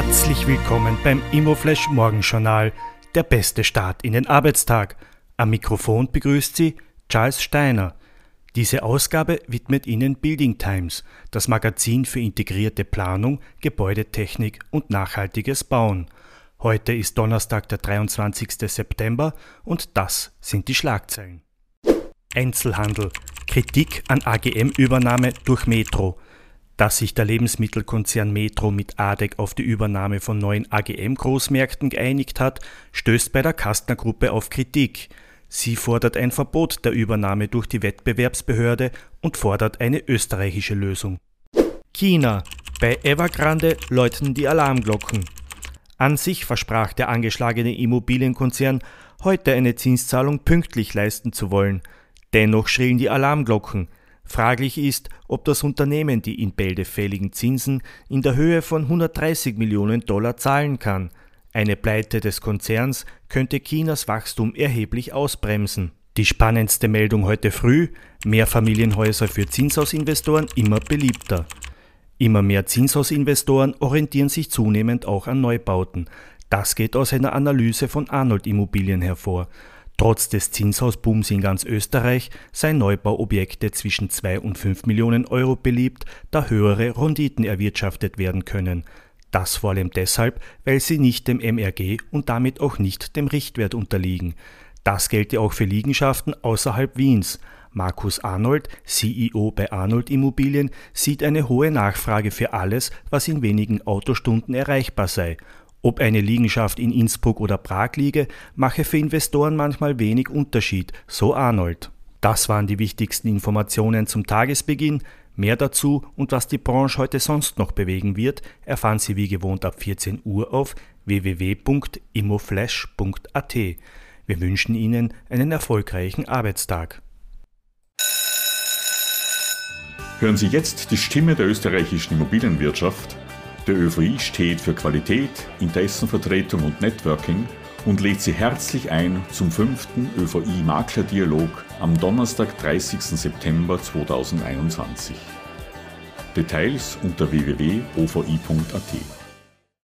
Herzlich willkommen beim Immoflash Morgenjournal, der beste Start in den Arbeitstag. Am Mikrofon begrüßt Sie Charles Steiner. Diese Ausgabe widmet Ihnen Building Times, das Magazin für integrierte Planung, Gebäudetechnik und nachhaltiges Bauen. Heute ist Donnerstag, der 23. September und das sind die Schlagzeilen. Einzelhandel. Kritik an AGM-Übernahme durch Metro. Dass sich der Lebensmittelkonzern Metro mit ADEC auf die Übernahme von neuen AGM-Großmärkten geeinigt hat, stößt bei der Kastner-Gruppe auf Kritik. Sie fordert ein Verbot der Übernahme durch die Wettbewerbsbehörde und fordert eine österreichische Lösung. China. Bei Evergrande läuten die Alarmglocken. An sich versprach der angeschlagene Immobilienkonzern, heute eine Zinszahlung pünktlich leisten zu wollen. Dennoch schrillen die Alarmglocken. Fraglich ist, ob das Unternehmen die in Bälde fälligen Zinsen in der Höhe von 130 Millionen Dollar zahlen kann. Eine Pleite des Konzerns könnte Chinas Wachstum erheblich ausbremsen. Die spannendste Meldung heute früh: Mehrfamilienhäuser für Zinshausinvestoren immer beliebter. Immer mehr Zinshausinvestoren orientieren sich zunehmend auch an Neubauten. Das geht aus einer Analyse von Arnold Immobilien hervor. Trotz des Zinshausbooms in ganz Österreich seien Neubauobjekte zwischen 2 und 5 Millionen Euro beliebt, da höhere Renditen erwirtschaftet werden können. Das vor allem deshalb, weil sie nicht dem MRG und damit auch nicht dem Richtwert unterliegen. Das gelte auch für Liegenschaften außerhalb Wiens. Markus Arnold, CEO bei Arnold Immobilien, sieht eine hohe Nachfrage für alles, was in wenigen Autostunden erreichbar sei ob eine Liegenschaft in Innsbruck oder Prag liege, mache für Investoren manchmal wenig Unterschied, so Arnold. Das waren die wichtigsten Informationen zum Tagesbeginn. Mehr dazu und was die Branche heute sonst noch bewegen wird, erfahren Sie wie gewohnt ab 14 Uhr auf www.immoflash.at. Wir wünschen Ihnen einen erfolgreichen Arbeitstag. Hören Sie jetzt die Stimme der österreichischen Immobilienwirtschaft der ÖVI steht für Qualität, Interessenvertretung und Networking und lädt Sie herzlich ein zum fünften ÖVI-Maklerdialog am Donnerstag, 30. September 2021. Details unter www.ovi.at.